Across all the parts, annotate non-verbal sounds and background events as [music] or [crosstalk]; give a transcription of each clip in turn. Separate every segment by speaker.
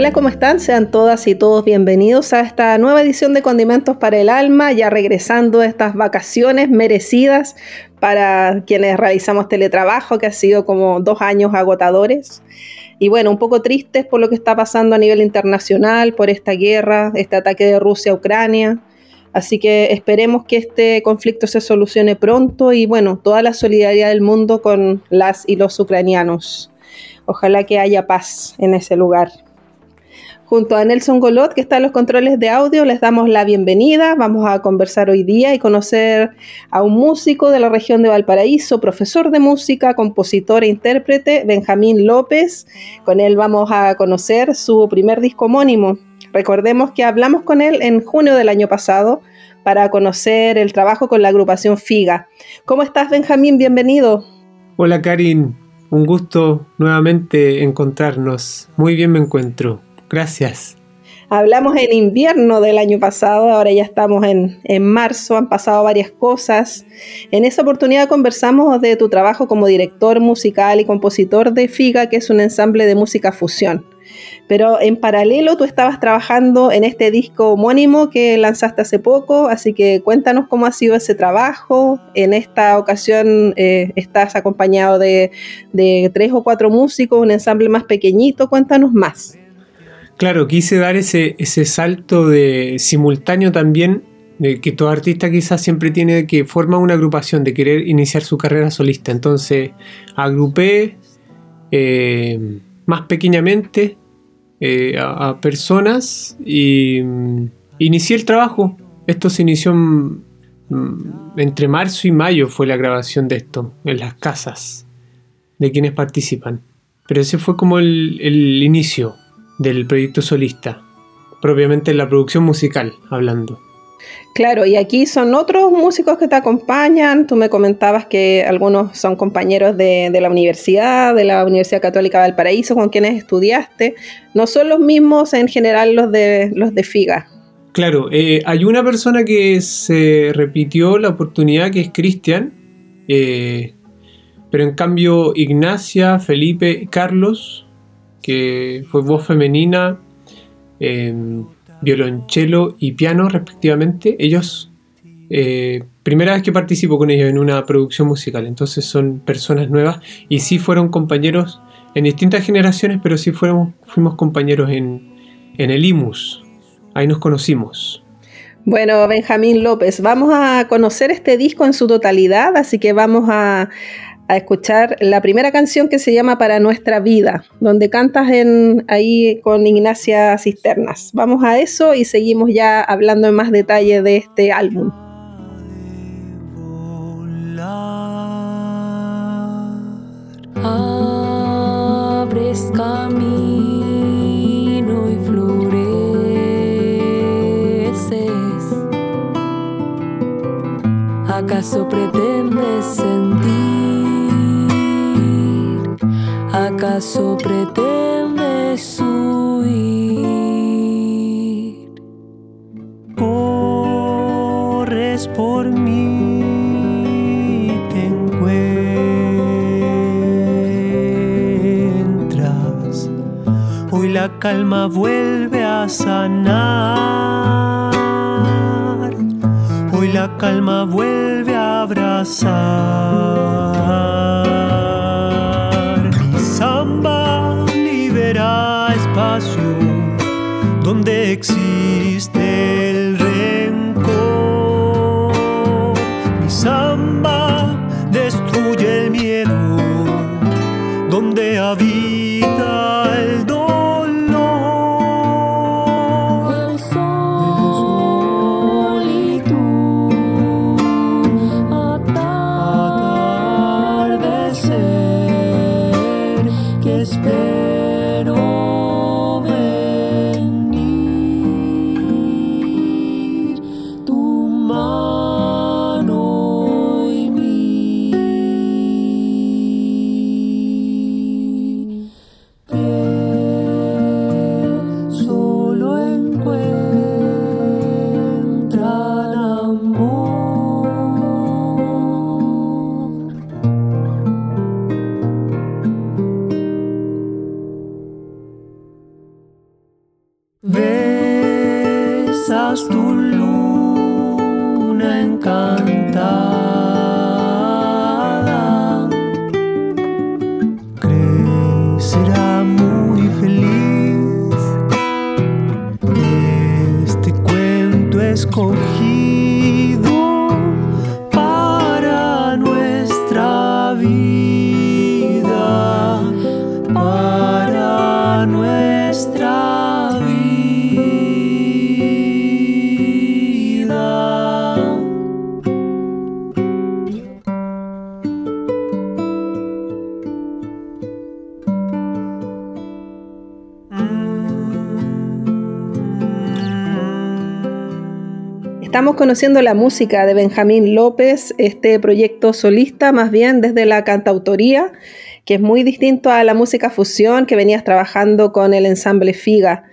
Speaker 1: Hola, ¿cómo están? Sean todas y todos bienvenidos a esta nueva edición de Condimentos para el Alma, ya regresando de estas vacaciones merecidas para quienes realizamos teletrabajo, que ha sido como dos años agotadores. Y bueno, un poco tristes por lo que está pasando a nivel internacional, por esta guerra, este ataque de Rusia a Ucrania. Así que esperemos que este conflicto se solucione pronto y bueno, toda la solidaridad del mundo con las y los ucranianos. Ojalá que haya paz en ese lugar. Junto a Nelson Golot, que está en los controles de audio, les damos la bienvenida. Vamos a conversar hoy día y conocer a un músico de la región de Valparaíso, profesor de música, compositor e intérprete, Benjamín López. Con él vamos a conocer su primer disco homónimo. Recordemos que hablamos con él en junio del año pasado para conocer el trabajo con la agrupación FIGA. ¿Cómo estás, Benjamín? Bienvenido.
Speaker 2: Hola, Karin. Un gusto nuevamente encontrarnos. Muy bien me encuentro. Gracias.
Speaker 1: Hablamos en invierno del año pasado, ahora ya estamos en, marzo, han pasado varias cosas. En esa oportunidad conversamos de tu trabajo como director musical y compositor de FIGA, que es un ensamble de música fusión. Pero en paralelo tú estabas trabajando en este disco homónimo que lanzaste hace poco, así que cuéntanos cómo ha sido ese trabajo. En esta ocasión eh, estás acompañado de, de tres o cuatro músicos, un ensamble más pequeñito, cuéntanos más.
Speaker 2: Claro, quise dar ese, ese salto de simultáneo también, de que todo artista quizás siempre tiene que formar una agrupación, de querer iniciar su carrera solista. Entonces agrupé eh, más pequeñamente eh, a, personas y mm, inicié el trabajo. Esto se inició mm, entre marzo y mayo fue la grabación de esto, en las casas de quienes participan. Pero ese fue como el, el inicio del proyecto solista, propiamente en la producción musical hablando.
Speaker 1: Claro, y aquí son otros músicos que te acompañan. Tú me comentabas que algunos son compañeros de, la universidad, de la Universidad Católica de Valparaíso, con quienes estudiaste. No son los mismos en general los de, los de FIGA.
Speaker 2: Claro, eh, hay una persona que se repitió la oportunidad, que es Cristian, eh, pero en cambio Ignacia, Felipe, Carlos que fue voz femenina, em, violonchelo y piano respectivamente. Ellos, eh, primera vez que participo con ellos en una producción musical, entonces son personas nuevas y sí fueron compañeros en distintas generaciones, pero sí fuimos, compañeros en, en el IMUS. Ahí nos conocimos.
Speaker 1: Bueno, Benjamín López, vamos a conocer este disco en su totalidad, así que vamos a, a escuchar la primera canción que se llama Para nuestra vida, donde cantas ahí con Ignacia Cisternas. Vamos a eso y seguimos ya hablando en más detalle de este álbum.
Speaker 3: Abres camino y floreces. ¿Acaso pretendes sentir? ¿Acaso pretendes huir?
Speaker 4: Corres por mí, te encuentras. Hoy la calma vuelve a sanar. Hoy la calma vuelve a abrazar. Donde existe el rencor. Mi samba destruye el miedo donde habita
Speaker 1: conociendo la música de Benjamín López, este proyecto solista más bien desde la cantautoría, que es muy distinto a la música fusión que venías trabajando con el ensamble Figa.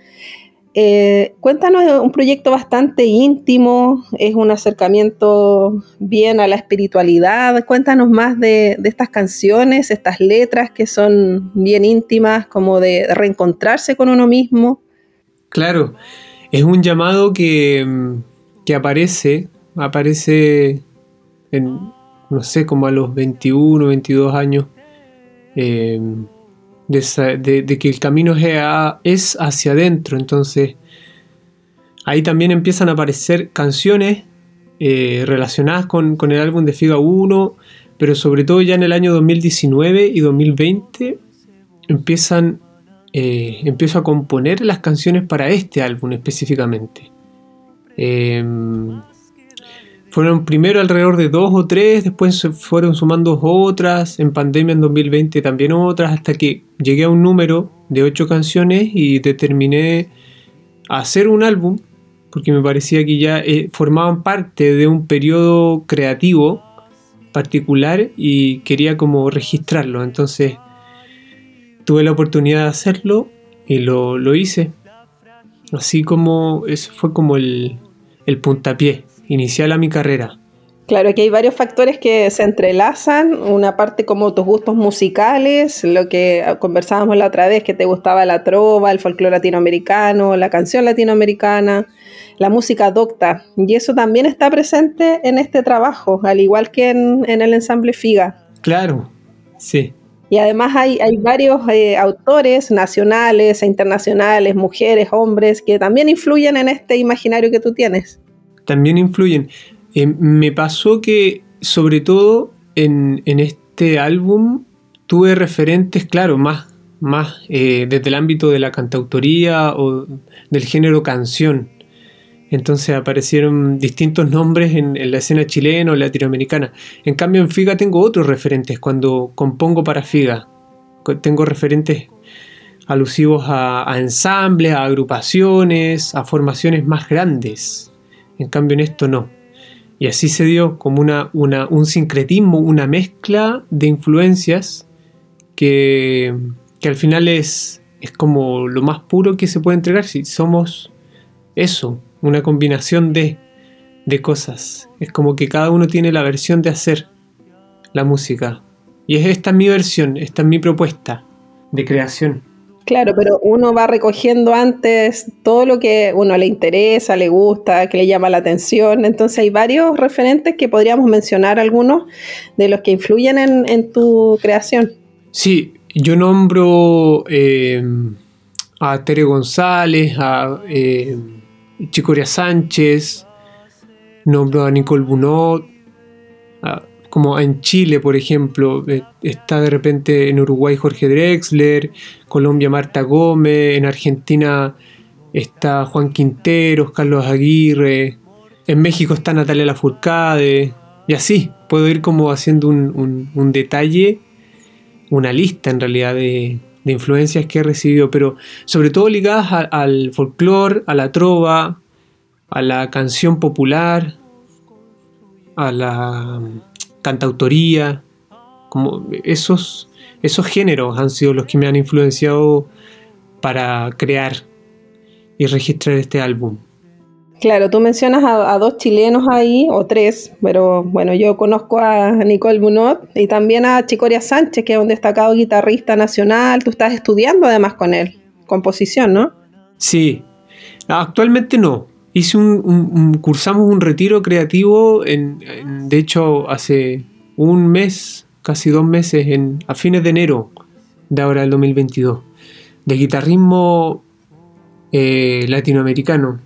Speaker 1: Eh, cuéntanos un proyecto bastante íntimo, es un acercamiento bien a la espiritualidad. Cuéntanos más de, de estas canciones, estas letras que son bien íntimas, como de reencontrarse con uno mismo.
Speaker 2: Claro, es un llamado que, mm, que aparece, aparece en, no sé, como a los 21, 22 años, eh, de, que el camino es hacia adentro. Entonces, ahí también empiezan a aparecer canciones eh, relacionadas con, con el álbum de Figa 1, pero sobre todo ya en el año 2019 y 2020 empiezan, eh, empiezo a componer las canciones para este álbum específicamente. Eh, fueron primero alrededor de dos o tres, después se fueron sumando otras, en pandemia en 2020 también otras, hasta que llegué a un número de ocho canciones y determiné hacer un álbum, porque me parecía que ya eh, formaban parte de un periodo creativo particular y quería como registrarlo. Entonces tuve la oportunidad de hacerlo y lo, lo hice. Así como eso fue como el, el puntapié inicial a mi carrera.
Speaker 1: Claro, aquí hay varios factores que se entrelazan. Una parte como tus gustos musicales, lo que conversábamos la otra vez, que te gustaba la trova, el folclore latinoamericano, la canción latinoamericana, la música docta. Y eso también está presente en este trabajo, al igual que en, en el ensamble Figa.
Speaker 2: Claro, sí.
Speaker 1: Y además hay, hay varios eh, autores nacionales e internacionales, mujeres, hombres, que también influyen en este imaginario que tú tienes.
Speaker 2: También influyen. Eh, me pasó que, sobre todo en, en este álbum, tuve referentes, claro, más, más eh, desde el ámbito de la cantautoría o del género canción. Entonces aparecieron distintos nombres en, la escena chilena o latinoamericana. En cambio, en Figa tengo otros referentes cuando compongo para Figa. Tengo referentes alusivos a, a ensambles, a agrupaciones, a formaciones más grandes. En cambio, en esto no. Y así se dio como un sincretismo, una mezcla de influencias que, que al final es, es como lo más puro que se puede entregar si somos eso, una combinación de, de cosas. Es como que cada uno tiene la versión de hacer la música. Y es esta mi versión, esta es mi propuesta de creación.
Speaker 1: Claro, pero uno va recogiendo antes todo lo que uno le interesa, le gusta, que le llama la atención. Entonces hay varios referentes que podríamos mencionar algunos de los que influyen en, en tu creación.
Speaker 2: Sí, yo nombro eh, a Tere González, a eh, Chicoria Sánchez, nombro a Nicole Bunot, como en Chile, por ejemplo, eh, está de repente en Uruguay Jorge Drexler, Colombia Marta Gómez, en Argentina está Juan Quinteros, Carlos Aguirre, en México está Natalia Lafourcade, y así puedo ir como haciendo un detalle, una lista en realidad de, de influencias que he recibido, pero sobre todo ligadas al folclore, a la trova, a la canción popular, a la mm, cantautoría, como esos, esos géneros han sido los que me han influenciado para crear y registrar este álbum.
Speaker 1: Claro, tú mencionas a, dos chilenos ahí, o tres, pero bueno, yo conozco a Nicole Bunot y también a Chicoria Sánchez, que es un destacado guitarrista nacional. Tú estás estudiando además con él, composición, ¿no?
Speaker 2: Sí, actualmente no. hice un, cursamos un retiro creativo, en, en- de hecho, hace un mes, casi dos meses, en, a fines de enero de ahora del 2022, de guitarrismo eh, latinoamericano.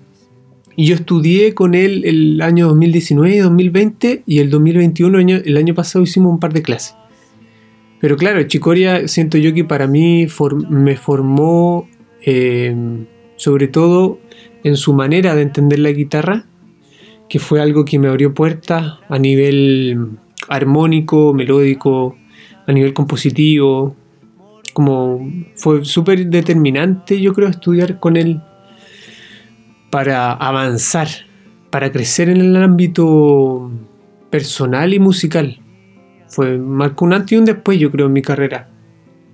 Speaker 2: Y yo estudié con él el año 2019 y 2020 y el 2021, año- el año pasado, hicimos un par de clases. Pero claro, Chicoria siento yo que para mí me formó eh, sobre todo en su manera de entender la guitarra, que fue algo que me abrió puertas a nivel armónico, melódico, a nivel compositivo. Como fue súper determinante, yo creo, estudiar con él para avanzar, para crecer en el ámbito personal y musical. Fue marcó un antes y un después, yo creo, en mi carrera,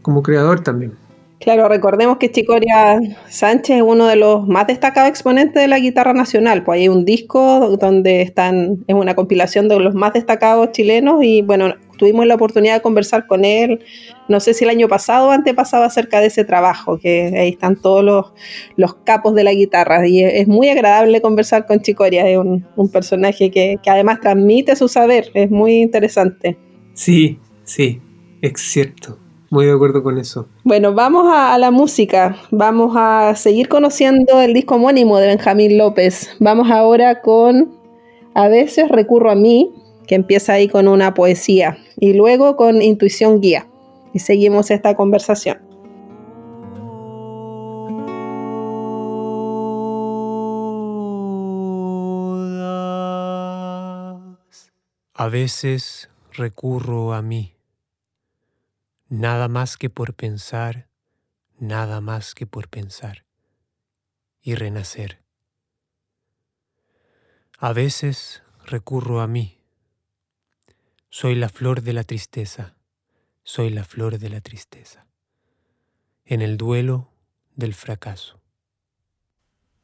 Speaker 2: como creador también.
Speaker 1: Claro, recordemos que Chicoria Sánchez es uno de los más destacados exponentes de la guitarra nacional. Pues hay un disco donde están, es una compilación de los más destacados chilenos y bueno, tuvimos la oportunidad de conversar con él, no sé si el año pasado o antepasado acerca de ese trabajo, que ahí están todos los, los capos de la guitarra y es, muy agradable conversar con Chicoria, es un, un personaje que, que además transmite su saber, es muy interesante.
Speaker 2: Sí, sí, es cierto. Muy de acuerdo con eso.
Speaker 1: Bueno, vamos a, a la música. Vamos a seguir conociendo el disco homónimo de Benjamín López. Vamos ahora con A veces recurro a mí, que empieza ahí con una poesía, y luego con Intuición Guía. Y seguimos esta conversación.
Speaker 4: A veces recurro a mí, nada más que por pensar, nada más que por pensar y renacer. A veces recurro a mí, soy la flor de la tristeza, soy la flor de la tristeza, en el duelo del fracaso.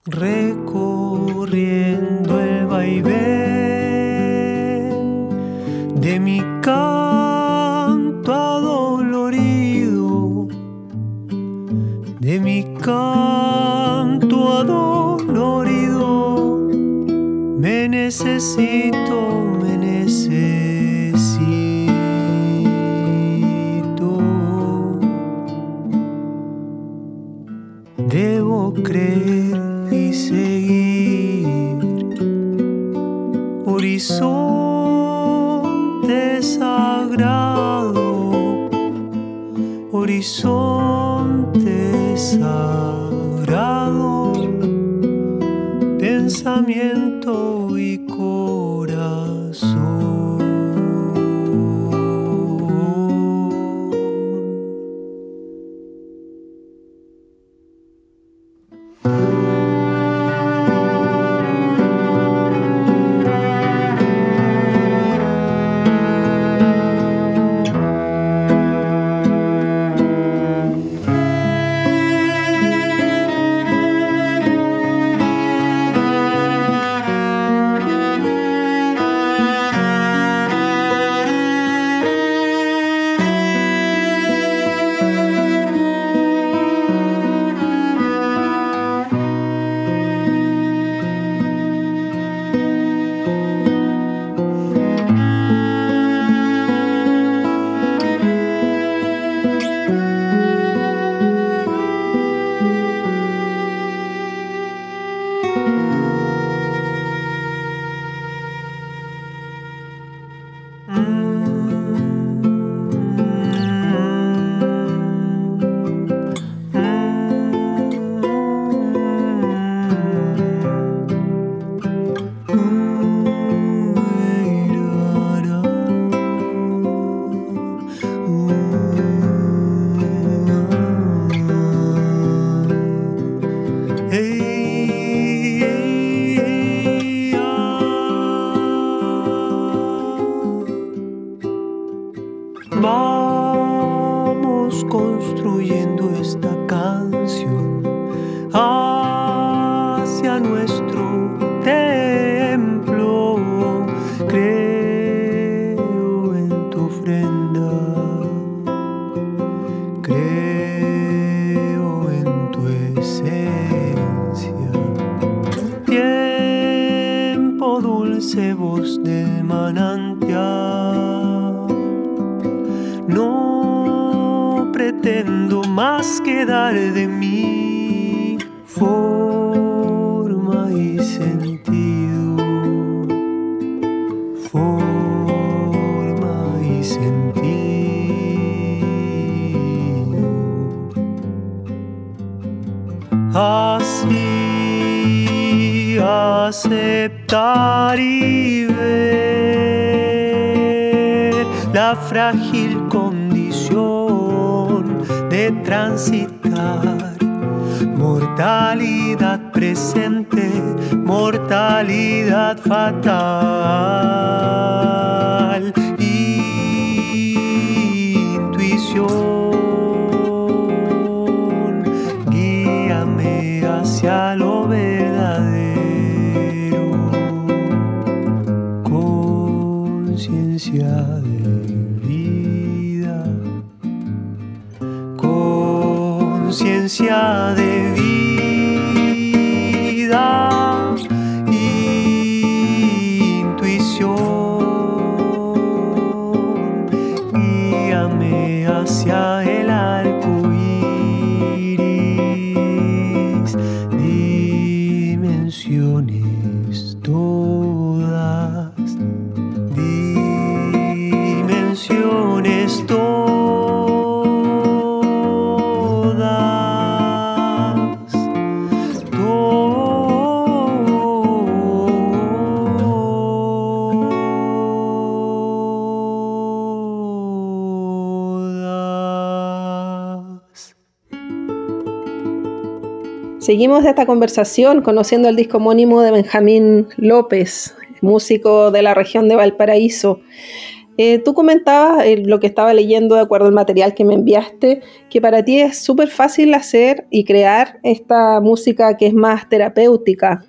Speaker 4: Recorriendo el vaivén de mi canto adolorido, de mi canto adolorido, me necesito,
Speaker 1: Seguimos esta conversación conociendo el disco homónimo de Benjamín López, músico de la región de Valparaíso. Eh, tú comentabas eh, lo que estaba leyendo de acuerdo al material que me enviaste, que para ti es súper fácil hacer y crear esta música que es más terapéutica.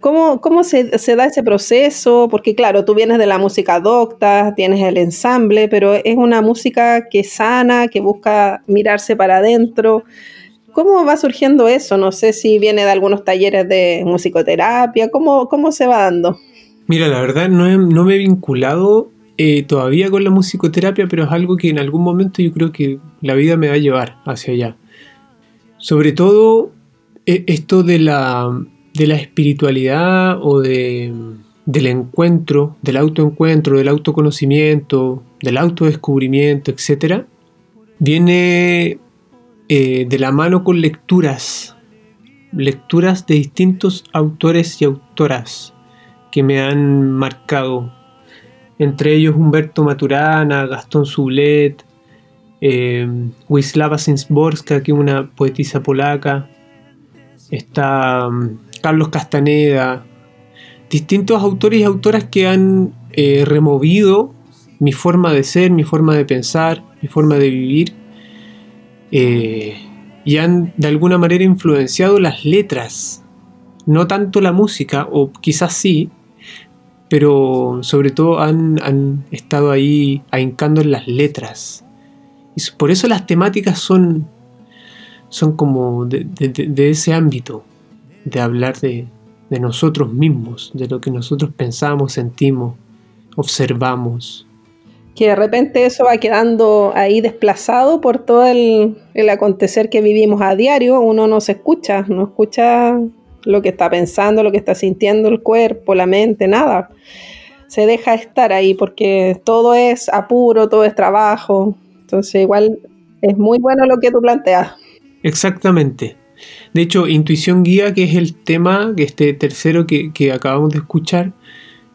Speaker 1: ¿Cómo, cómo se da ese proceso? Porque claro, tú vienes de la música docta, tienes el ensamble, pero es una música que sana, que busca mirarse para adentro. ¿Cómo va surgiendo eso? No sé si viene de algunos talleres de musicoterapia, ¿cómo, cómo se va dando?
Speaker 2: Mira, la verdad no, no me he vinculado eh, todavía con la musicoterapia, pero es algo que en algún momento yo creo que la vida me va a llevar hacia allá. Sobre todo eh, esto de la, de la espiritualidad o de, del encuentro, del autoencuentro, del autoconocimiento, del autodescubrimiento, etc., viene eh, de la mano con lecturas, lecturas de distintos autores y autoras que me han marcado. Entre ellos Humberto Maturana, Gastón Sublet, eh, Wisława Szymborska, que es una poetisa polaca, está mm, Carlos Castaneda, distintos autores y autoras que han eh, removido mi forma de ser, mi forma de pensar, mi forma de vivir, eh, y han de alguna manera influenciado las letras, no tanto la música, o quizás sí, pero sobre todo han, estado ahí ahincando en las letras. Y por eso las temáticas son, son como de, ese ámbito, de hablar de nosotros mismos, de lo que nosotros pensamos, sentimos, observamos.
Speaker 1: Que de repente eso va quedando ahí desplazado por todo el, el acontecer que vivimos a diario. Uno no se escucha, no escucha lo que está pensando, lo que está sintiendo el cuerpo, la mente, nada. Se deja estar ahí porque todo es apuro, todo es trabajo. Entonces igual es muy bueno lo que tú planteas.
Speaker 2: Exactamente. De hecho, Intuición Guía, que es el tema, que este tercero que, que acabamos de escuchar,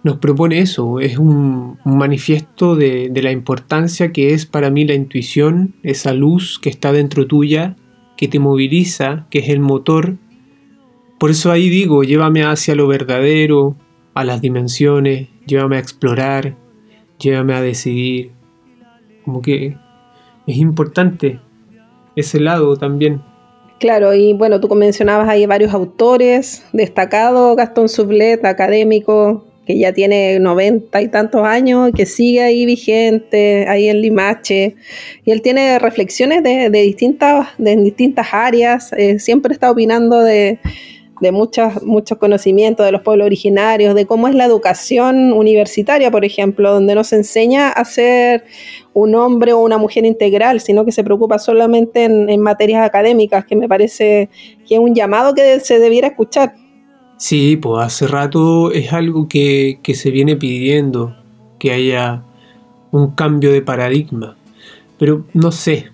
Speaker 2: nos propone eso. Es un, manifiesto de, de la importancia que es para mí la intuición, esa luz que está dentro tuya, que te moviliza, que es el motor. Por eso ahí digo, llévame hacia lo verdadero, a las dimensiones, llévame a explorar, llévame a decidir. Como que es importante ese lado también.
Speaker 1: Claro, y bueno, tú mencionabas ahí varios autores destacados, Gastón Sublet, académico, que ya tiene noventa y tantos años, que sigue ahí vigente, ahí en Limache, y él tiene reflexiones de, de distintas, de distintas áreas, eh, siempre está opinando de, de muchas, muchos conocimientos de los pueblos originarios, de cómo es la educación universitaria, por ejemplo, donde no se enseña a ser un hombre o una mujer integral, sino que se preocupa solamente en, materias académicas, que me parece que es un llamado que se debiera escuchar.
Speaker 2: Sí, pues hace rato es algo que, que se viene pidiendo, que haya un cambio de paradigma. Pero no sé,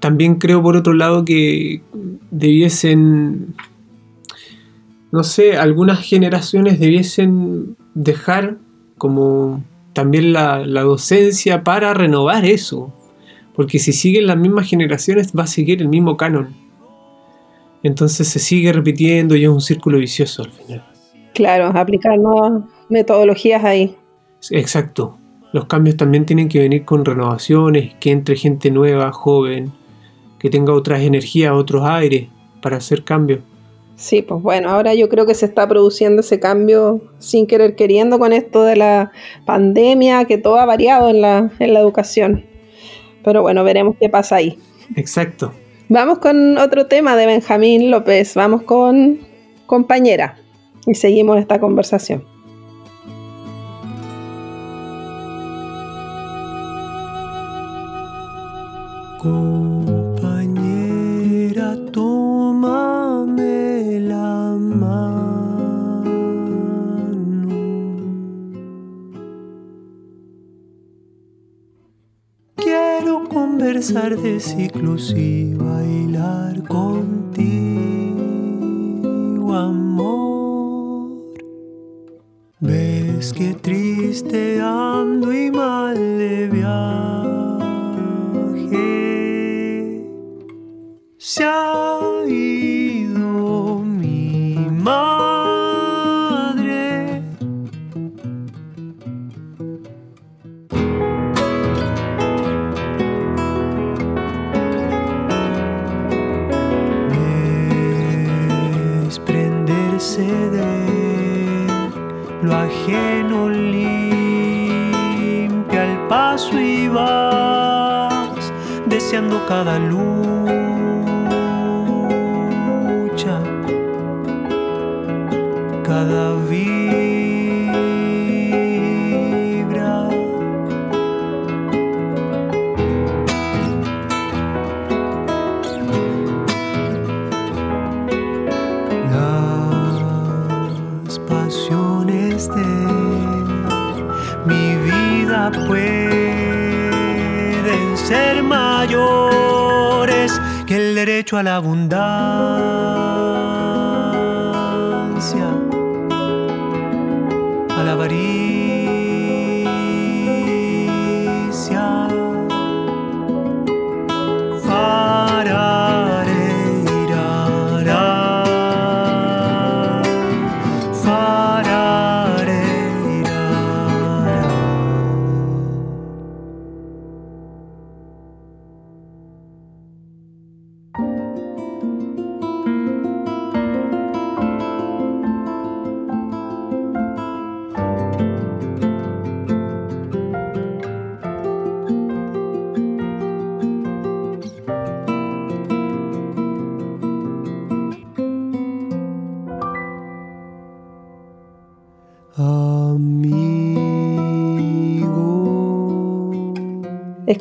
Speaker 2: también creo por otro lado que debiesen, no sé, algunas generaciones debiesen dejar como también la, docencia para renovar eso. Porque si siguen las mismas generaciones va a seguir el mismo canon. Entonces se sigue repitiendo y es un círculo vicioso al final.
Speaker 1: Claro, aplicar nuevas metodologías ahí.
Speaker 2: Exacto. Los cambios también tienen que venir con renovaciones, que entre gente nueva, joven, que tenga otras energías, otros aires para hacer cambios.
Speaker 1: Sí, pues bueno, ahora yo creo que se está produciendo ese cambio sin querer queriendo con esto de la pandemia, que todo ha variado en la, en la educación. Pero bueno, veremos qué pasa ahí.
Speaker 2: Exacto.
Speaker 1: Vamos con otro tema de Benjamín López, vamos con compañera y seguimos esta conversación.
Speaker 4: De ciclos y bailar contigo, amor. Ves que triste ando y mal de viaje. Se cada lucha, cada derecho a la abundancia,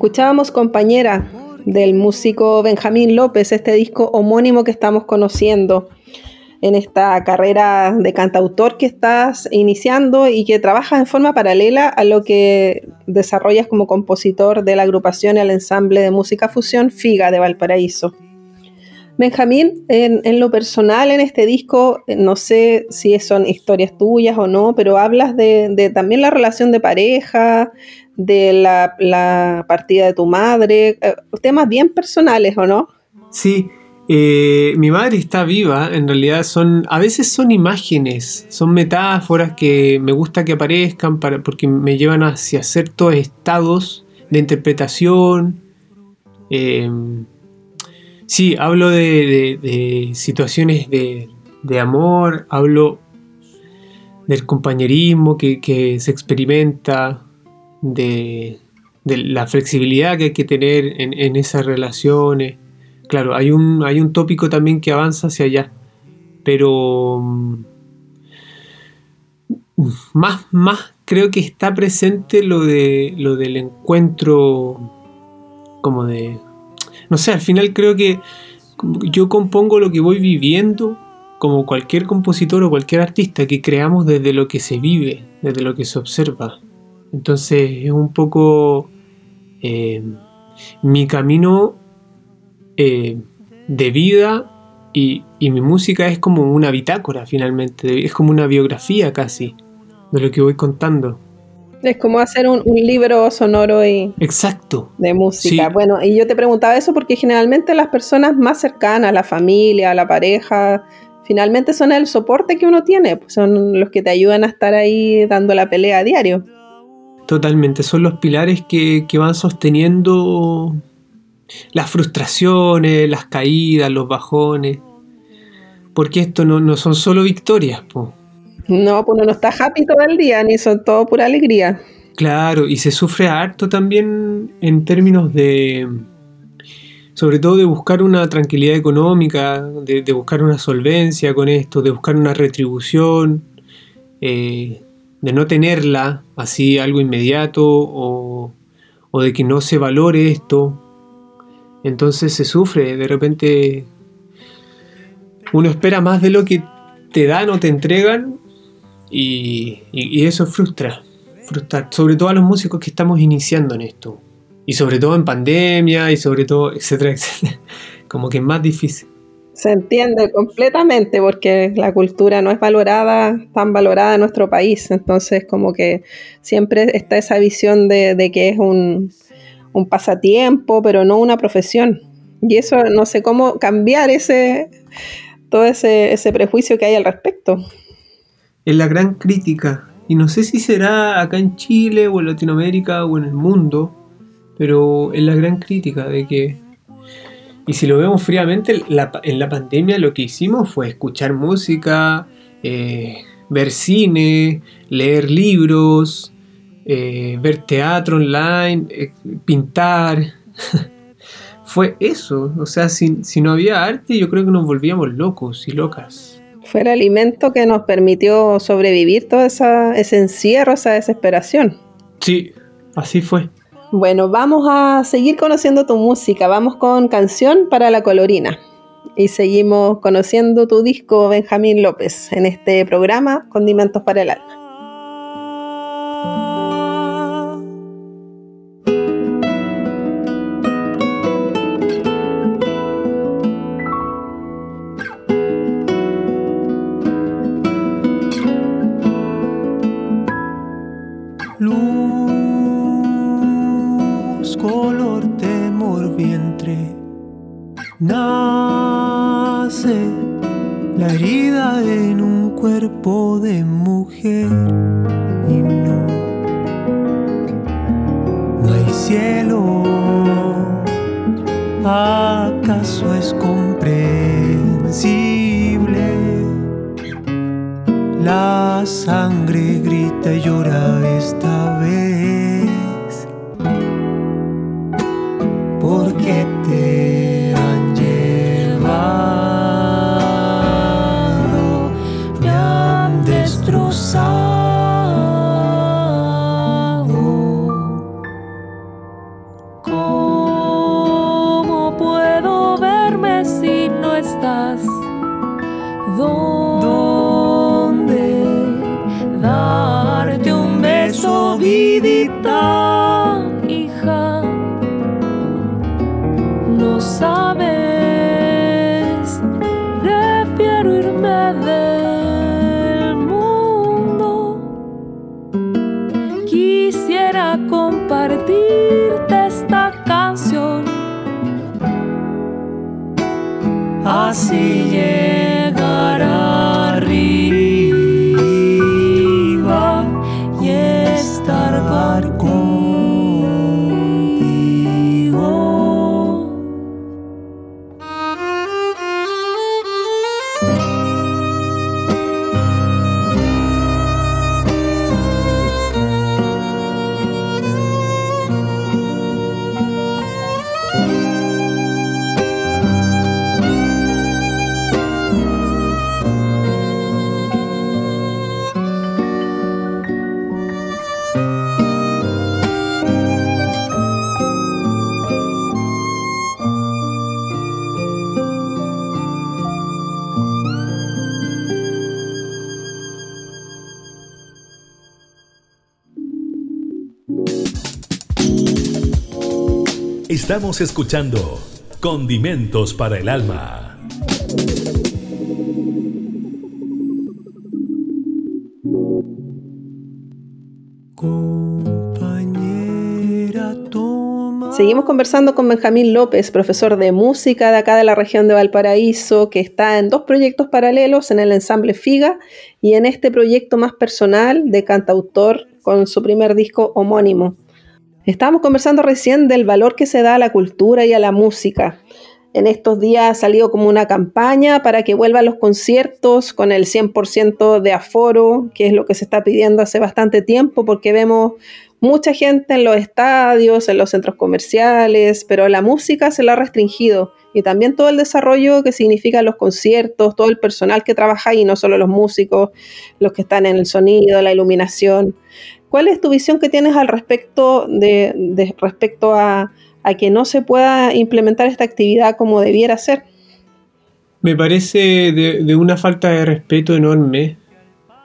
Speaker 1: Escuchábamos compañera del músico Benjamín López, este disco homónimo que estamos conociendo en esta carrera de cantautor que estás iniciando y que trabajas en forma paralela a lo que desarrollas como compositor de la agrupación y el ensamble de música fusión Figa de Valparaíso. Benjamín, en, lo personal en este disco, eh, no sé si son historias tuyas o no, pero hablas de también la relación de pareja, de la, la partida de tu madre, eh, temas bien personales, ¿o no?
Speaker 2: Sí, eh, mi madre está viva, en realidad son, a veces son imágenes, son metáforas que me gusta que aparezcan para, porque me llevan hacia ciertos estados de interpretación. Eh, sí, hablo de, de- situaciones de, de amor, hablo del compañerismo que, que se experimenta, de, la flexibilidad que hay que tener en, en esas relaciones. Claro, hay un, hay un tópico también que avanza hacia allá. pero mm, más, más creo que está presente lo de lo del encuentro como de no sé, al final creo que yo compongo lo que voy viviendo como cualquier compositor o cualquier artista que creamos desde lo que se vive, desde lo que se observa. Entonces es un poco eh, mi camino eh, de vida y, y, mi música es como una bitácora finalmente, es como una biografía casi de lo que voy contando.
Speaker 1: Es como hacer un, un libro sonoro y
Speaker 2: Exacto.
Speaker 1: de música.
Speaker 2: Sí.
Speaker 1: Bueno, y yo te preguntaba eso porque generalmente las personas más cercanas, la familia, la pareja, finalmente son el soporte que uno tiene, pues son los que te ayudan a estar ahí dando la pelea a diario.
Speaker 2: Totalmente, son los pilares que, que van sosteniendo las frustraciones, las caídas, los bajones. Porque esto no, no son solo victorias, po.
Speaker 1: No, pues uno no está happy todo el día, ni son todo pura alegría.
Speaker 2: Claro, y se sufre harto también en términos de, sobre todo de buscar una tranquilidad económica, de, de buscar una solvencia con esto, de buscar una retribución, eh, de no tenerla así algo inmediato o, o de que no se valore esto. Entonces se sufre, de repente uno espera más de lo que te dan o te entregan y, y- eso frustra, frustra, sobre todo a los músicos que estamos iniciando en esto. Y sobre todo en pandemia y sobre todo, etcétera, etcétera. [laughs] Como que es más difícil.
Speaker 1: Se entiende completamente porque la cultura no es valorada, tan valorada en nuestro país. Entonces, como que siempre está esa visión de, de que es un, un pasatiempo, pero no una profesión. Y eso no sé cómo cambiar ese todo ese, ese prejuicio que hay al respecto.
Speaker 2: Es la gran crítica. Y no sé si será acá en Chile o en Latinoamérica o en el mundo, pero es la gran crítica de que... Y si lo vemos fríamente, la- en la pandemia lo que hicimos fue escuchar música, eh, ver cine, leer libros, eh, ver teatro online, eh, pintar. [laughs] fue eso. O sea, si, si no había arte, yo creo que nos volvíamos locos y locas.
Speaker 1: Fue el alimento que nos permitió sobrevivir todo esa, ese encierro, esa desesperación.
Speaker 2: Sí, así fue.
Speaker 1: Bueno, vamos a seguir conociendo tu música. Vamos con Canción para la Colorina. Y seguimos conociendo tu disco, Benjamín López, en este programa Condimentos para el Alma.
Speaker 4: the
Speaker 5: Estamos escuchando Condimentos para el Alma.
Speaker 1: Seguimos conversando con Benjamín López, profesor de música de acá de la región de Valparaíso, que está en dos proyectos paralelos, en el ensamble Figa y en este proyecto más personal de cantautor con su primer disco homónimo. Estábamos conversando recién del valor que se da a la cultura y a la música. En estos días ha salido como una campaña para que vuelvan los conciertos con el 100% de aforo, que es lo que se está pidiendo hace bastante tiempo, porque vemos mucha gente en los estadios, en los centros comerciales, pero la música se la ha restringido y también todo el desarrollo que significan los conciertos, todo el personal que trabaja ahí, no solo los músicos, los que están en el sonido, la iluminación. ¿Cuál es tu visión que tienes al respecto de, respecto a, que no se pueda implementar esta actividad como debiera ser?
Speaker 2: Me parece de una falta de respeto enorme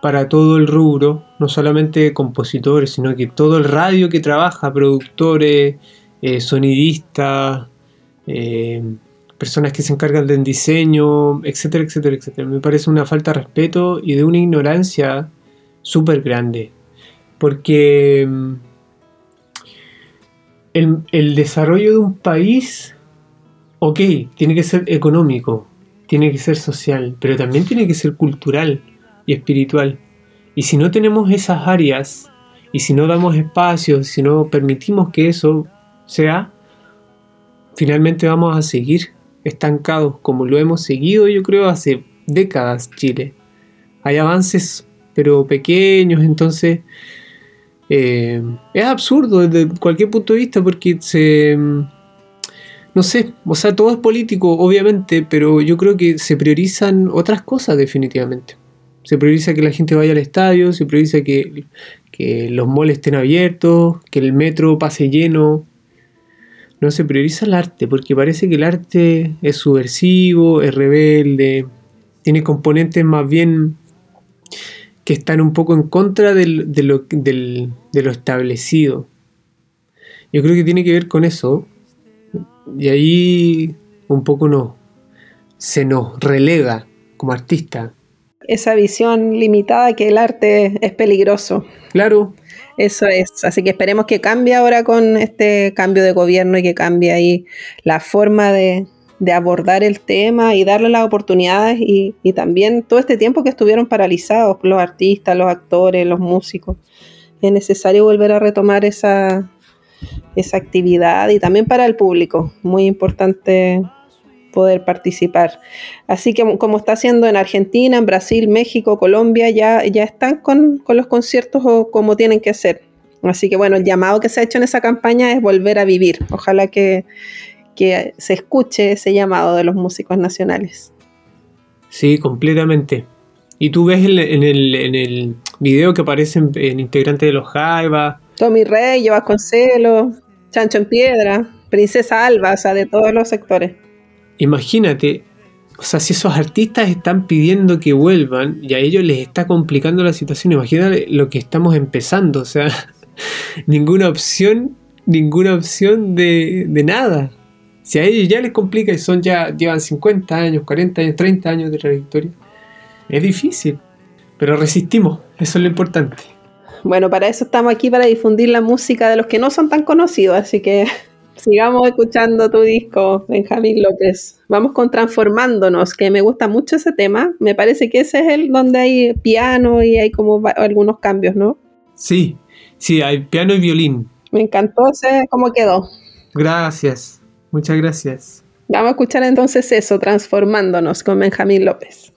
Speaker 2: para todo el rubro, no solamente compositores, sino que todo el radio que trabaja, productores, eh, sonidistas, eh, personas que se encargan del diseño, etcétera, etcétera, etcétera. Me parece una falta de respeto y de una ignorancia súper grande. Porque mm, el, el desarrollo de un país, ok, tiene que ser económico, tiene que ser social, pero también tiene que ser cultural y espiritual. Y si no tenemos esas áreas, y si no damos espacio, si no permitimos que eso sea, finalmente vamos a seguir estancados como lo hemos seguido yo creo hace décadas Chile. Hay avances pero pequeños, entonces eh, es absurdo desde cualquier punto de vista porque se... No sé, o sea, todo es político, obviamente, pero yo creo que se priorizan otras cosas definitivamente. Se prioriza que la gente vaya al estadio, se prioriza que, los moles estén abiertos, que el metro pase lleno. No se prioriza el arte, porque parece que el arte es subversivo, es rebelde, tiene componentes más bien que están un poco en contra de, lo, de lo establecido. Yo creo que tiene que ver con eso. Y ahí un poco no, se nos relega como artista
Speaker 1: esa visión limitada que el arte es peligroso.
Speaker 2: Claro.
Speaker 1: Eso es. Así que esperemos que cambie ahora con este cambio de gobierno y que cambie ahí la forma de, abordar el tema y darle las oportunidades y, también todo este tiempo que estuvieron paralizados los artistas, los actores, los músicos. Es necesario volver a retomar esa, esa actividad y también para el público. Muy importante poder participar. Así que como está haciendo en Argentina, en Brasil, México, Colombia, ya, ya están con, los conciertos o como tienen que ser. Así que bueno, el llamado que se ha hecho en esa campaña es volver a vivir. Ojalá que, se escuche ese llamado de los músicos nacionales.
Speaker 2: Sí, completamente. Y tú ves en, el, en el video que aparecen en integrantes de los Jaiba.
Speaker 1: Tommy Rey, Yo Vasconcelos, Chancho en Piedra, Princesa Alba, o sea, de todos los sectores
Speaker 2: imagínate, o sea, si esos artistas están pidiendo que vuelvan y a ellos les está complicando la situación, imagínate lo que estamos empezando, o sea, [laughs] ninguna opción, ninguna opción de, nada. Si a ellos ya les complica y son ya, llevan 50 años, 40 años, 30 años de trayectoria, es difícil, pero resistimos, eso es lo importante.
Speaker 1: Bueno, para eso estamos aquí, para difundir la música de los que no son tan conocidos, así que [laughs] Sigamos escuchando tu disco, Benjamín López. Vamos con Transformándonos, que me gusta mucho ese tema. Me parece que ese es el donde hay piano y hay como algunos cambios, ¿no?
Speaker 2: Sí, sí, hay piano y violín.
Speaker 1: Me encantó ese cómo quedó.
Speaker 2: Gracias, muchas gracias.
Speaker 1: Vamos a escuchar entonces eso, Transformándonos con Benjamín López.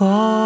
Speaker 4: desde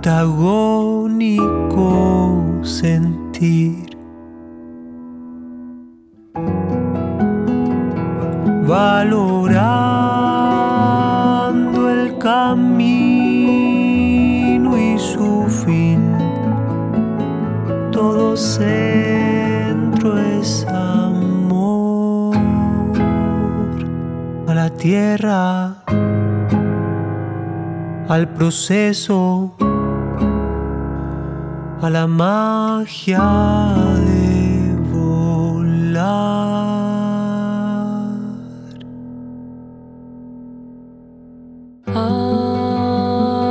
Speaker 4: protagónico sentir. valorando el camino y su fin. Todo centro es amor a la tierra, al proceso, la magia de volar.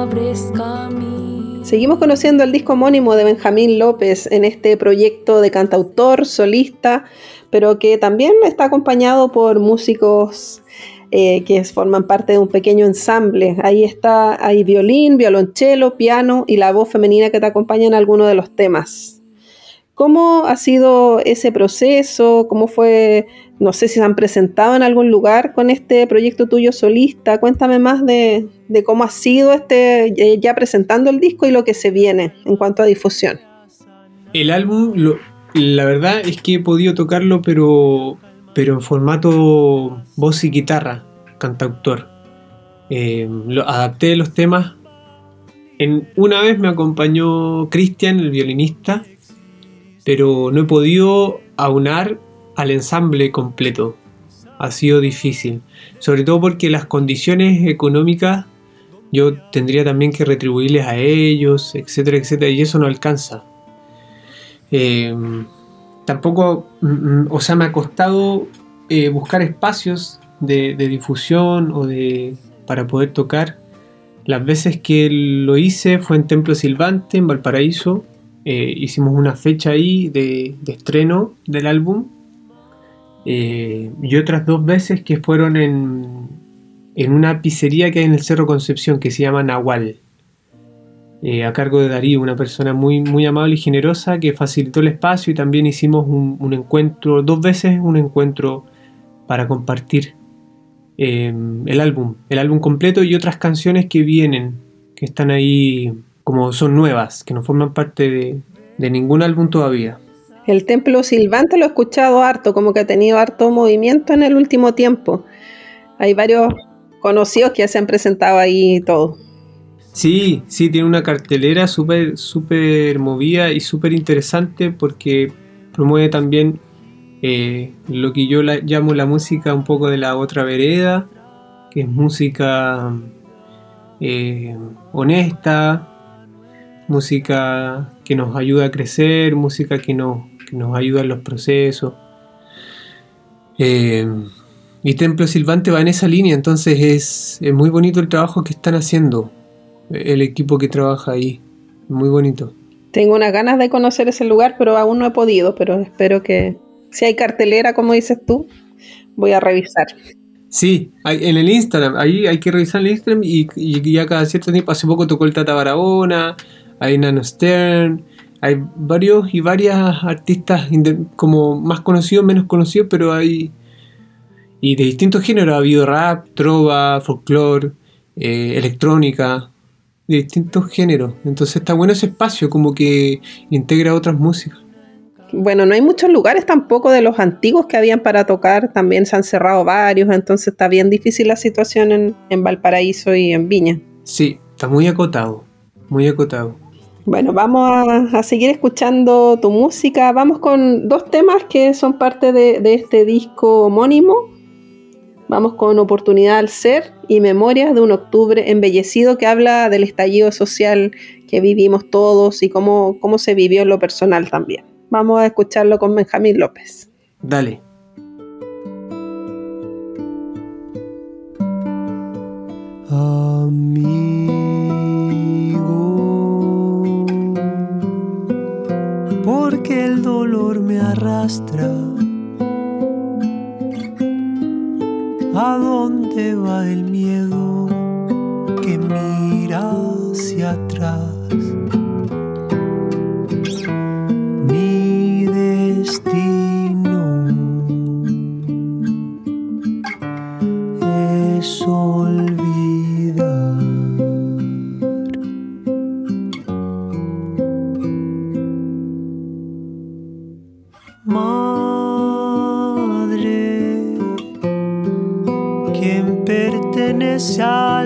Speaker 3: Abres camino.
Speaker 1: Seguimos conociendo el disco homónimo de Benjamín López en este proyecto de cantautor, solista, pero que también está acompañado por músicos eh, que forman parte de un pequeño ensamble. Ahí está, hay violín, violonchelo, piano y la voz femenina que te acompaña en alguno de los temas. ¿Cómo ha sido ese proceso? ¿Cómo fue? No sé si se han presentado en algún lugar con este proyecto tuyo solista. Cuéntame más de, de cómo ha sido este ya presentando el disco y lo que se viene en cuanto a difusión.
Speaker 2: El álbum, lo- la verdad es que he podido tocarlo, pero, pero en formato voz y guitarra, cantautor. Eh, adapté los temas. En, una vez me acompañó Cristian, el violinista, pero no he podido aunar al ensamble completo. Ha sido difícil, sobre todo porque las condiciones económicas yo tendría también que retribuirles a ellos, etcétera, etcétera, y eso no alcanza. Eh, tampoco, mm, mm, o sea, me ha costado eh, buscar espacios de, difusión o de para poder tocar. Las veces que lo hice fue en Templo Silvante, en Valparaíso. Eh, hicimos una fecha ahí de, de estreno del álbum. Eh, y otras dos veces que fueron en, en una pizzería que hay en el Cerro Concepción que se llama Nahual eh, a cargo de Darío, una persona muy, muy amable y generosa que facilitó el espacio y también hicimos un, encuentro, dos veces un encuentro para compartir eh, el álbum, el álbum completo y otras canciones que vienen, que están ahí como son nuevas, que no forman parte de, ningún álbum todavía.
Speaker 1: El templo silvante lo he escuchado harto, como que ha tenido harto movimiento en el último tiempo. Hay varios conocidos que ya se han presentado ahí y todo.
Speaker 2: Sí, sí, tiene una cartelera súper súper movida y súper interesante porque promueve también eh, lo que yo la- llamo la música un poco de la otra vereda, que es música eh, honesta, música que nos ayuda a crecer, música que nos, que nos ayuda en los procesos. Eh, y Templo Silvante va en esa línea, entonces es, es muy bonito el trabajo que están haciendo el equipo que trabaja ahí. Muy bonito.
Speaker 1: Tengo unas ganas de conocer ese lugar, pero aún no he podido, pero espero que si hay cartelera, como dices tú, voy a revisar.
Speaker 2: Sí, hay- en el Instagram, ahí hay que revisar el Instagram y, y ya cada cierto tiempo, hace poco tocó el Tata Barahona, hay Nano Stern, hay varios y varias artistas como más conocidos, menos conocidos, pero hay... Y de distintos géneros, ha habido rap, trova, folclore, eh, electrónica, de distintos géneros. Entonces está bueno ese espacio, como que integra otras músicas.
Speaker 1: Bueno, no hay muchos lugares tampoco de los antiguos que habían para tocar, también se han cerrado varios, entonces está bien difícil la situación en, en Valparaíso y en Viña.
Speaker 2: Sí, está muy acotado, muy acotado.
Speaker 1: Bueno, vamos a, a seguir escuchando tu música. Vamos con dos temas que son parte de, de este disco homónimo. Vamos con Oportunidad al Ser y Memorias de un Octubre Embellecido que habla del estallido social que vivimos todos y cómo, cómo se vivió en lo personal también. Vamos a escucharlo con Benjamín López.
Speaker 2: Dale.
Speaker 4: amigo, porque el dolor me arrastra. ¿A dónde va el miedo que mira hacia atrás? Mi destino es olvidar. 下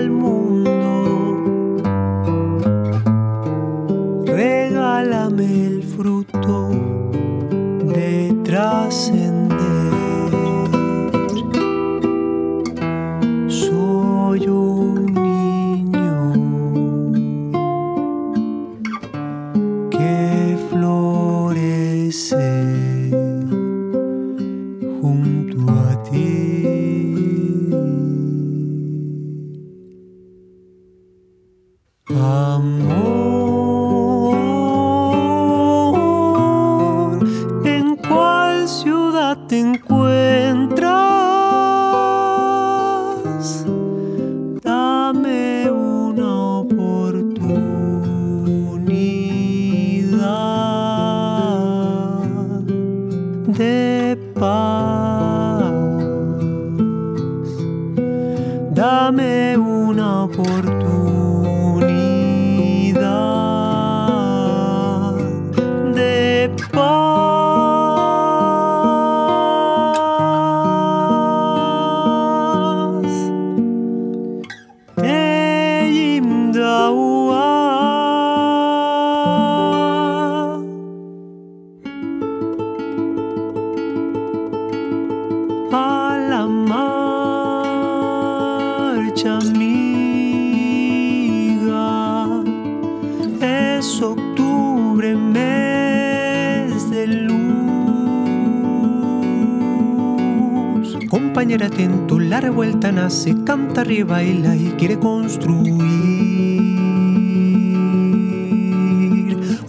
Speaker 4: nace, canta, ríe, baila y quiere construir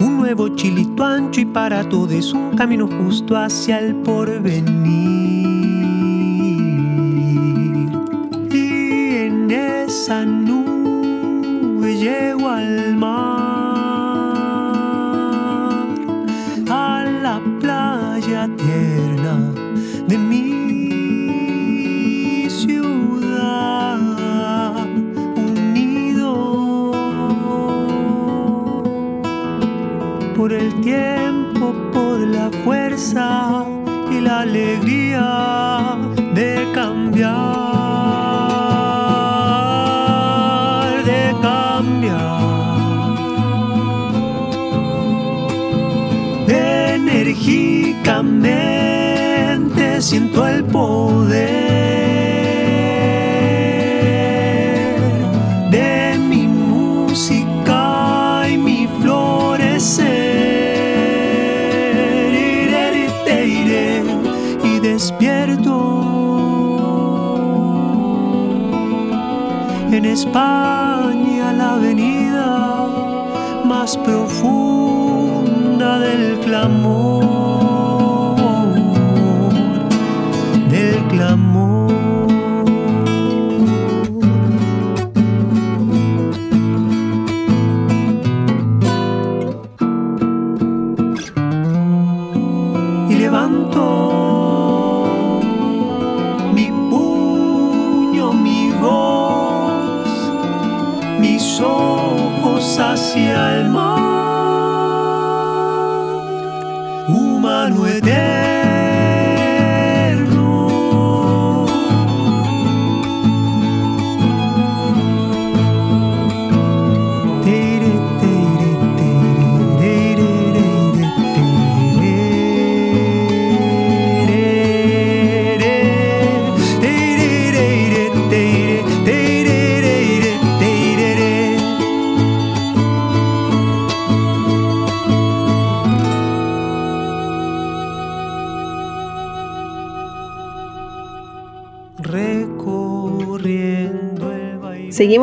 Speaker 4: un nuevo chilito ancho y para todos un camino justo hacia el porvenir. one
Speaker 1: would.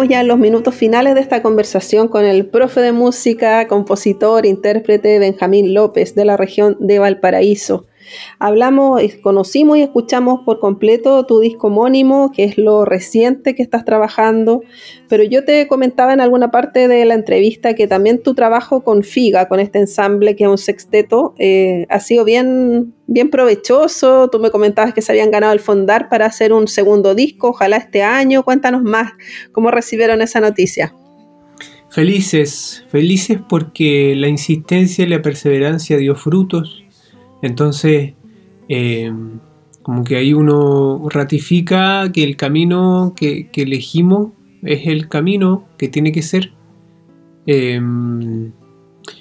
Speaker 1: Ya en los minutos finales de esta conversación con el profe de música, compositor, intérprete Benjamín López de la región de Valparaíso. Hablamos, conocimos y escuchamos por completo tu disco homónimo, que es lo reciente que estás trabajando, pero yo te comentaba en alguna parte de la entrevista que también tu trabajo con Figa, con este ensamble que es un sexteto, eh, ha sido bien, bien provechoso. Tú me comentabas que se habían ganado el fondar para hacer un segundo disco, ojalá este año. Cuéntanos más, ¿cómo recibieron esa noticia?
Speaker 2: Felices, felices porque la insistencia y la perseverancia dio frutos entonces, eh, como que ahí uno ratifica que el camino que, elegimos es el camino que tiene que ser. Eh,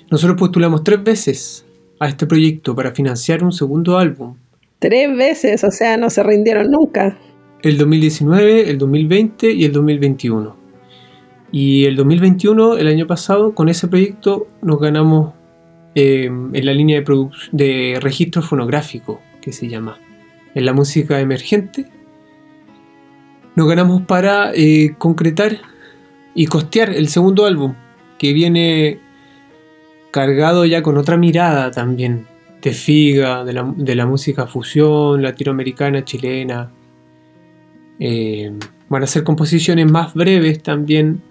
Speaker 2: nosotros postulamos tres veces a este proyecto para financiar un segundo álbum.
Speaker 1: Tres veces, o sea, no se rindieron nunca.
Speaker 2: El 2019, el 2020 y el 2021. Y el 2021, el año pasado, con ese proyecto nos ganamos Em, en la línea de, de registro fonográfico, que se llama, en la música emergente, nos ganamos para eh, concretar y costear el segundo álbum, que viene cargado ya con otra mirada también, de figa, de la, música fusión, latinoamericana, chilena. Em, van a ser composiciones más breves también,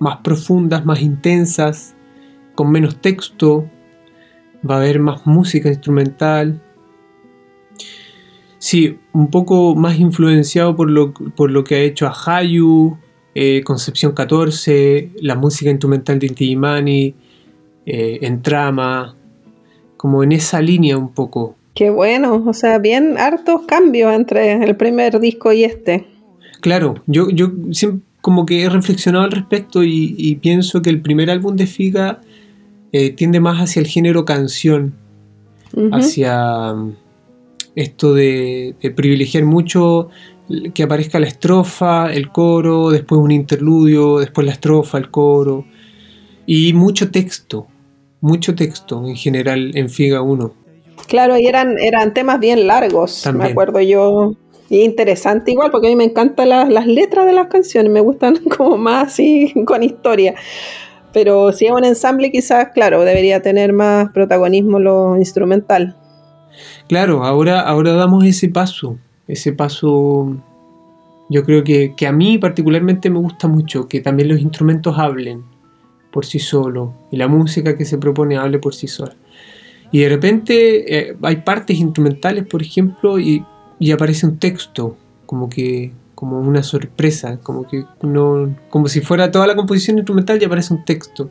Speaker 2: más profundas, más intensas, con menos texto, va a haber más música instrumental. Sí, un poco más influenciado por lo, por lo que ha hecho a Hayu, eh, Concepción 14, la música instrumental de Inti eh, en trama, como en esa línea un poco.
Speaker 1: Qué bueno, o sea, bien hartos cambios entre el primer disco y este.
Speaker 2: Claro, yo, yo siempre como que he reflexionado al respecto y pienso que el primer álbum de Figa eh, tiende más hacia el género canción, hacia mm, esto de, privilegiar mucho que aparezca la estrofa, el coro, después un interludio, después la estrofa, el coro, y mucho texto, mucho texto en general en Figa 1.
Speaker 1: Claro, y eran, eran temas bien largos, me acuerdo yo. Y interesante igual, porque a mí me encantan las letras de las canciones, me gustan [laughs] como más así con historia. Pero si es un ensamble, quizás, claro, debería tener más protagonismo lo instrumental.
Speaker 2: Claro, ahora, ahora damos ese paso. Ese paso, yo creo que, a mí particularmente me gusta mucho, que también los instrumentos hablen por sí solos y la música que se propone hable por sí sola. Y de repente eh, hay partes instrumentales, por ejemplo, y, y aparece un texto, como que como una sorpresa, como que no, como si fuera toda la composición instrumental y aparece un texto.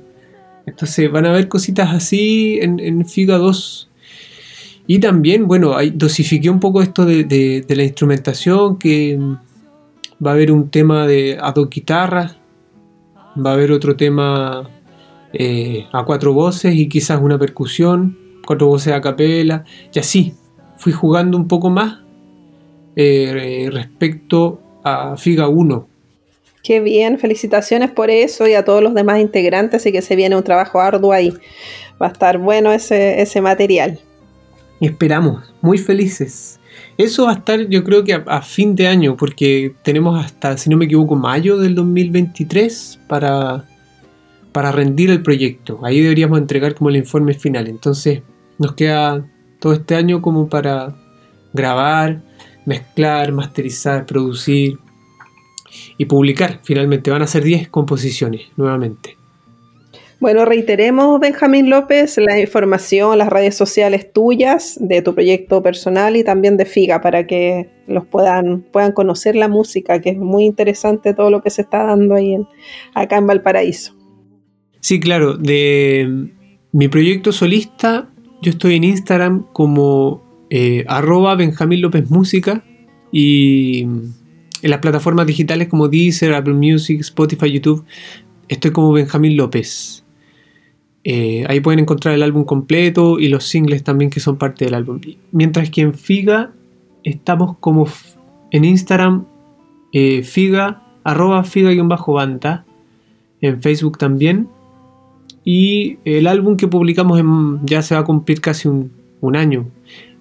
Speaker 2: Entonces van a ver cositas así en, Figa 2. Y también, bueno, dosifiqué un poco esto de, la instrumentación, que va a haber un tema de a dos guitarras, va a haber otro tema eh, a cuatro voces y quizás una percusión, cuatro voces a capela, y así. Fui jugando un poco más eh, respecto a FIGA 1.
Speaker 1: Qué bien, felicitaciones por eso y a todos los demás integrantes y que se viene un trabajo arduo ahí. Va a estar bueno ese, ese material.
Speaker 2: Esperamos, muy felices. Eso va a estar yo creo que a, fin de año, porque tenemos hasta, si no me equivoco, mayo del 2023 para, para rendir el proyecto. Ahí deberíamos entregar como el informe final. Entonces nos queda todo este año como para grabar, mezclar, masterizar, producir y publicar. Finalmente van a ser 10 composiciones nuevamente.
Speaker 1: Bueno, reiteremos, Benjamín López, la información, las redes sociales tuyas, de tu proyecto personal y también de FIGA, para que los puedan, puedan conocer la música, que es muy interesante todo lo que se está dando ahí acá en Valparaíso.
Speaker 2: Sí, claro. De mi proyecto solista, yo estoy en Instagram como eh, arroba Benjamín López Música y en las plataformas digitales como Deezer, Apple Music, Spotify, YouTube, estoy como Benjamín López. Eh, ahí pueden encontrar el álbum completo y los singles también que son parte del álbum. Mientras que en Figa estamos como en Instagram eh, Figa, arroba Figa-banda, en Facebook también. Y el álbum que publicamos ya se va a cumplir casi un, un año,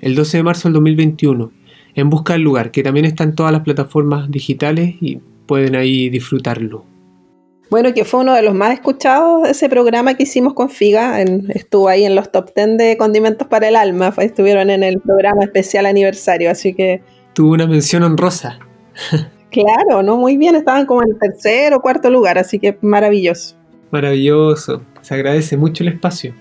Speaker 2: el 12 de marzo del 2021, en Busca del Lugar, que también está en todas las plataformas digitales y pueden ahí disfrutarlo.
Speaker 4: Bueno, que fue uno de los más escuchados ese programa que hicimos con Figa. estuvo ahí en los top 10 de condimentos para el alma. estuvieron en el programa especial aniversario, así que.
Speaker 2: Tuvo una mención honrosa. [laughs]
Speaker 4: claro, no muy bien. Estaban como en el tercer o cuarto lugar, así que maravilloso.
Speaker 2: Maravilloso. Se agradece mucho el espacio.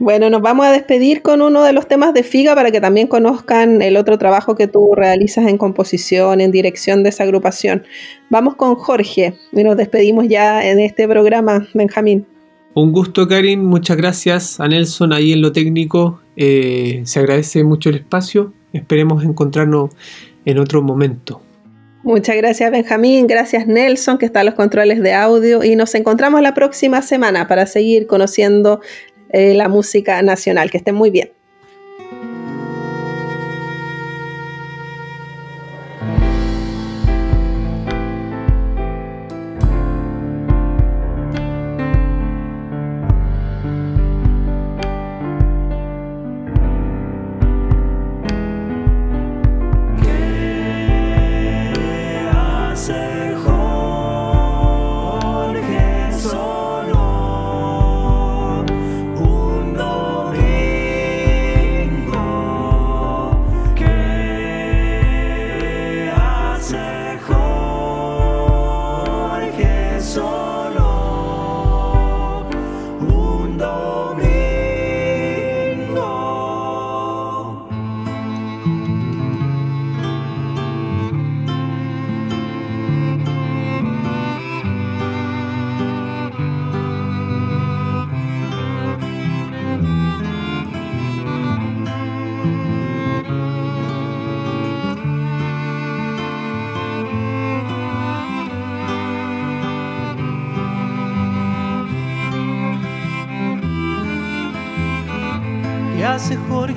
Speaker 4: Bueno, nos vamos a despedir con uno de los temas de Figa para que también conozcan el otro trabajo que tú realizas en composición, en dirección de esa agrupación. Vamos con Jorge y nos despedimos ya en este programa, Benjamín.
Speaker 2: Un gusto, Karin. Muchas gracias a Nelson ahí en lo técnico. Eh, se agradece mucho el espacio. Esperemos encontrarnos en otro momento.
Speaker 4: Muchas gracias Benjamín, gracias Nelson que está en los controles de audio y nos encontramos la próxima semana para seguir conociendo eh, la música nacional. Que estén muy bien.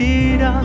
Speaker 6: mentira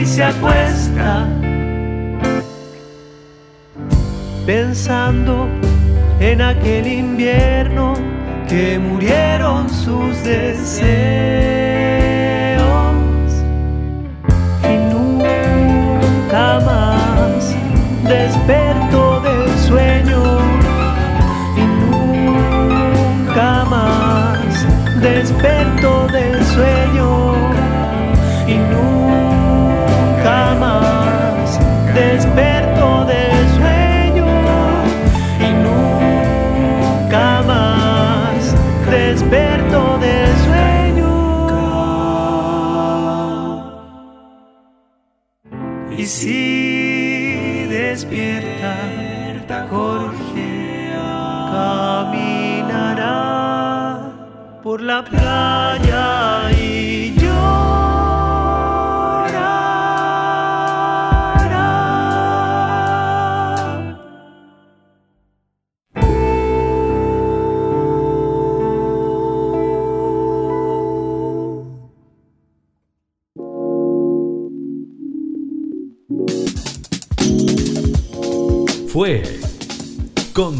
Speaker 4: y
Speaker 7: se acuesta.
Speaker 4: Pensando en aquel invierno que murieron sus deseos. Y nunca más despertó del sueño. Y nunca más despertó del sueño si despierta Jorge caminará por la playa